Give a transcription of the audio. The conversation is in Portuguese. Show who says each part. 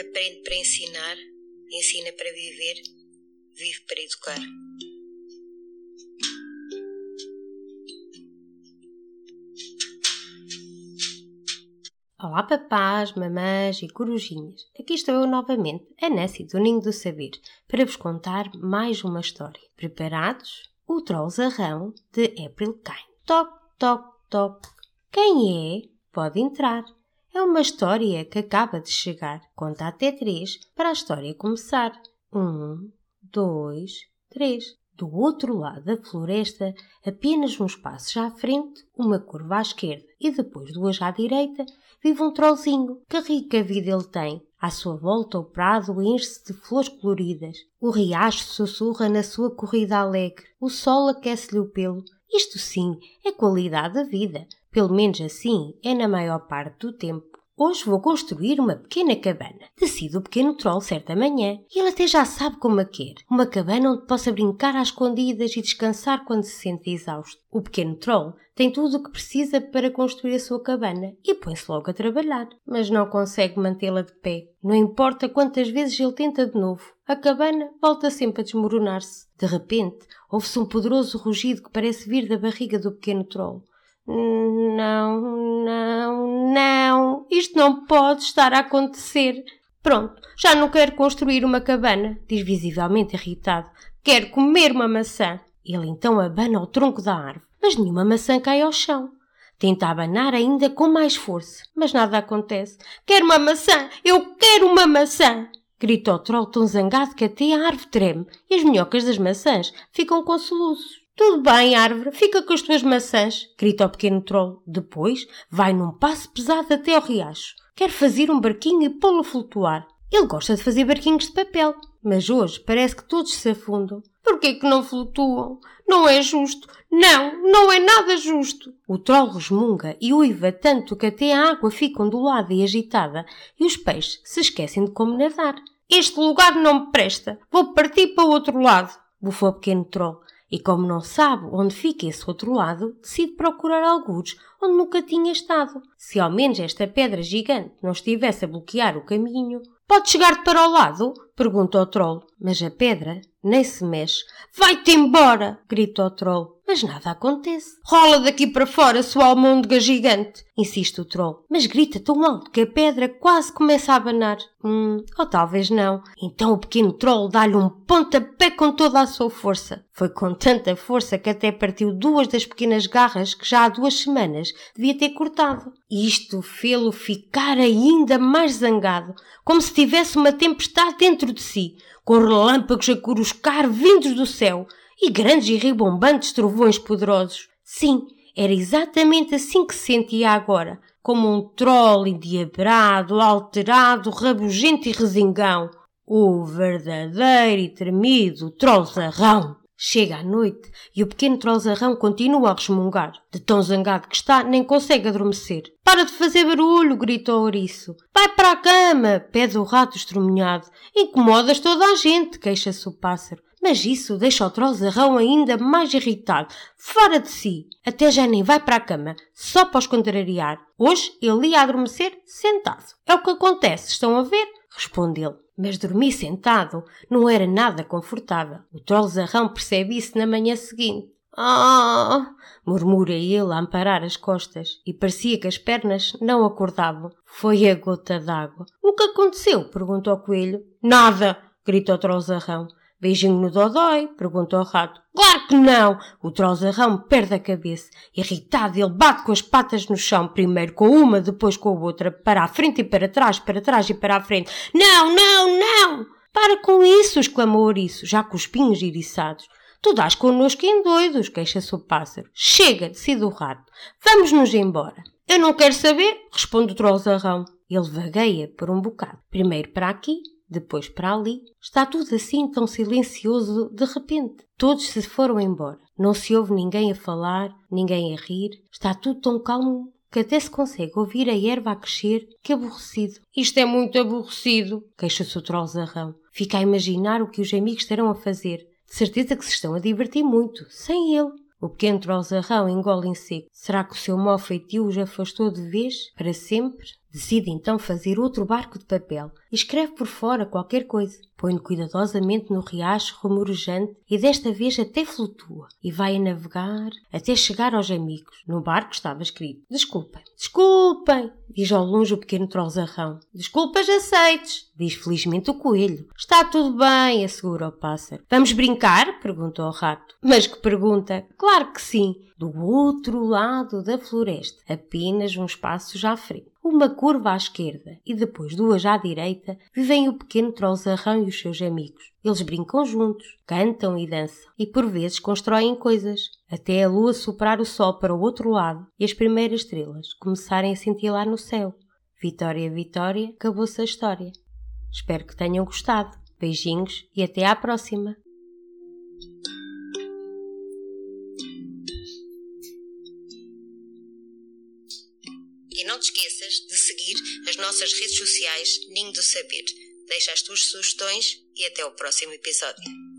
Speaker 1: Aprende para ensinar, ensina para viver, vive para educar.
Speaker 2: Olá papás, mamãs e corujinhas. Aqui estou eu novamente, a Nessie do Ninho do Saber, para vos contar mais uma história. Preparados? O Troll Zarrão de April Kine. Toc, toc, toc. Quem é? Pode entrar. É uma história que acaba de chegar. Conta até três para a história começar. Um, dois, três. Do outro lado da floresta, apenas uns passos à frente, uma curva à esquerda e depois duas à direita, vive um trollzinho. Que rica vida ele tem! À sua volta o prado enche-se de flores coloridas. O riacho sussurra na sua corrida alegre. O sol aquece-lhe o pelo. Isto sim é qualidade da vida. Pelo menos assim é na maior parte do tempo. Hoje vou construir uma pequena cabana. Decide o pequeno troll certa manhã. E ele até já sabe como a quer. Uma cabana onde possa brincar às escondidas e descansar quando se sente exausto. O pequeno troll tem tudo o que precisa para construir a sua cabana e põe-se logo a trabalhar. Mas não consegue mantê-la de pé. Não importa quantas vezes ele tenta de novo. A cabana volta sempre a desmoronar-se. De repente, ouve-se um poderoso rugido que parece vir da barriga do pequeno troll. Não, não, não, isto não pode estar a acontecer. Pronto, já não quero construir uma cabana, diz visivelmente irritado. Quero comer uma maçã. Ele então abana o tronco da árvore, mas nenhuma maçã cai ao chão. Tenta abanar ainda com mais força, mas nada acontece. Quero uma maçã! Eu quero uma maçã! Grita o troll tão zangado que até a árvore treme e as minhocas das maçãs ficam com soluços. Tudo bem, árvore, fica com as tuas maçãs, grita o pequeno troll. Depois vai num passo pesado até ao riacho. Quer fazer um barquinho e pô-lo flutuar. Ele gosta de fazer barquinhos de papel, mas hoje parece que todos se afundam. Por que que não flutuam? Não é justo. Não, não é nada justo. O troll resmunga e uiva tanto que até a água fica ondulada e agitada e os peixes se esquecem de como nadar. Este lugar não me presta. Vou partir para o outro lado, bufou o pequeno troll. E como não sabe onde fica esse outro lado, decide procurar algures onde nunca tinha estado. Se ao menos esta pedra gigante não estivesse a bloquear o caminho. Pode chegar para o lado? pergunta o troll. Mas a pedra nem se mexe. Vai-te embora! grita o troll. Mas nada acontece. Rola daqui para fora, sua almôndega gigante! insiste o troll. Mas grita tão alto que a pedra quase começa a abanar. Hum, ou talvez não. Então o pequeno troll dá-lhe um pontapé com toda a sua força. Foi com tanta força que até partiu duas das pequenas garras que já há duas semanas devia ter cortado. Isto fê-lo ficar ainda mais zangado, como se tivesse uma tempestade dentro de si, com relâmpagos a coruscar vindos do céu e grandes e ribombantes trovões poderosos. Sim, era exatamente assim que se sentia agora, como um troll endiabrado, alterado, rabugento e resingão. O verdadeiro e tremido trollzarrão. Chega a noite e o pequeno trollzarrão continua a resmungar. De tão zangado que está, nem consegue adormecer. Para de fazer barulho, grita o ouriço. Vai para a cama, pede o rato estremunhado. Incomodas toda a gente, queixa-se o pássaro. Mas isso deixa o trollzarrão ainda mais irritado, fora de si. Até já nem vai para a cama, só para os contrariar. Hoje ele ia adormecer sentado. É o que acontece, estão a ver? Responde ele. Mas dormir sentado não era nada confortável. O trollzarrão percebe isso na manhã seguinte. Ah! murmura ele a amparar as costas e parecia que as pernas não acordavam. Foi a gota d'água. O que aconteceu? perguntou o coelho. Nada! gritou o trollzarrão. Beijinho no dodói? perguntou o rato. Claro que não! O trozarrão perde a cabeça. Irritado, ele bate com as patas no chão, primeiro com uma, depois com a outra, para a frente e para trás, para trás e para a frente. Não, não, não! Para com isso! exclamou o ouriço, já com os pinhos iriçados. Tu dás connosco em doidos, queixa-se o pássaro. Chega, decide o rato. Vamos-nos embora. Eu não quero saber, responde o trozarrão. Ele vagueia por um bocado. Primeiro para aqui, depois para ali. Está tudo assim tão silencioso de repente. Todos se foram embora. Não se ouve ninguém a falar, ninguém a rir. Está tudo tão calmo que até se consegue ouvir a erva a crescer. Que aborrecido. Isto é muito aborrecido, queixa-se o trollzarrão. Fica a imaginar o que os amigos estarão a fazer. De certeza que se estão a divertir muito, sem ele. O pequeno trollzarrão engole em seco. Será que o seu mau feitio os afastou de vez? Para sempre? Decide então fazer outro barco de papel e escreve por fora qualquer coisa. Põe-no cuidadosamente no riacho rumorejante e desta vez até flutua e vai a navegar até chegar aos amigos. No barco estava escrito: Desculpem, desculpem, diz ao longe o pequeno trolzarrão. Desculpas aceites, diz felizmente o coelho. Está tudo bem, assegura o pássaro. Vamos brincar? perguntou o rato. Mas que pergunta! Claro que sim! Do outro lado da floresta, apenas uns passos à frente uma curva à esquerda e depois duas à direita, vivem o pequeno Trolzarrão e os seus amigos. Eles brincam juntos, cantam e dançam e por vezes constroem coisas, até a lua soprar o sol para o outro lado e as primeiras estrelas começarem a cintilar no céu. Vitória, Vitória, acabou-se a história. Espero que tenham gostado. Beijinhos e até à próxima!
Speaker 1: Esqueças de seguir as nossas redes sociais Ninho do Saber. Deixa as tuas sugestões e até o próximo episódio.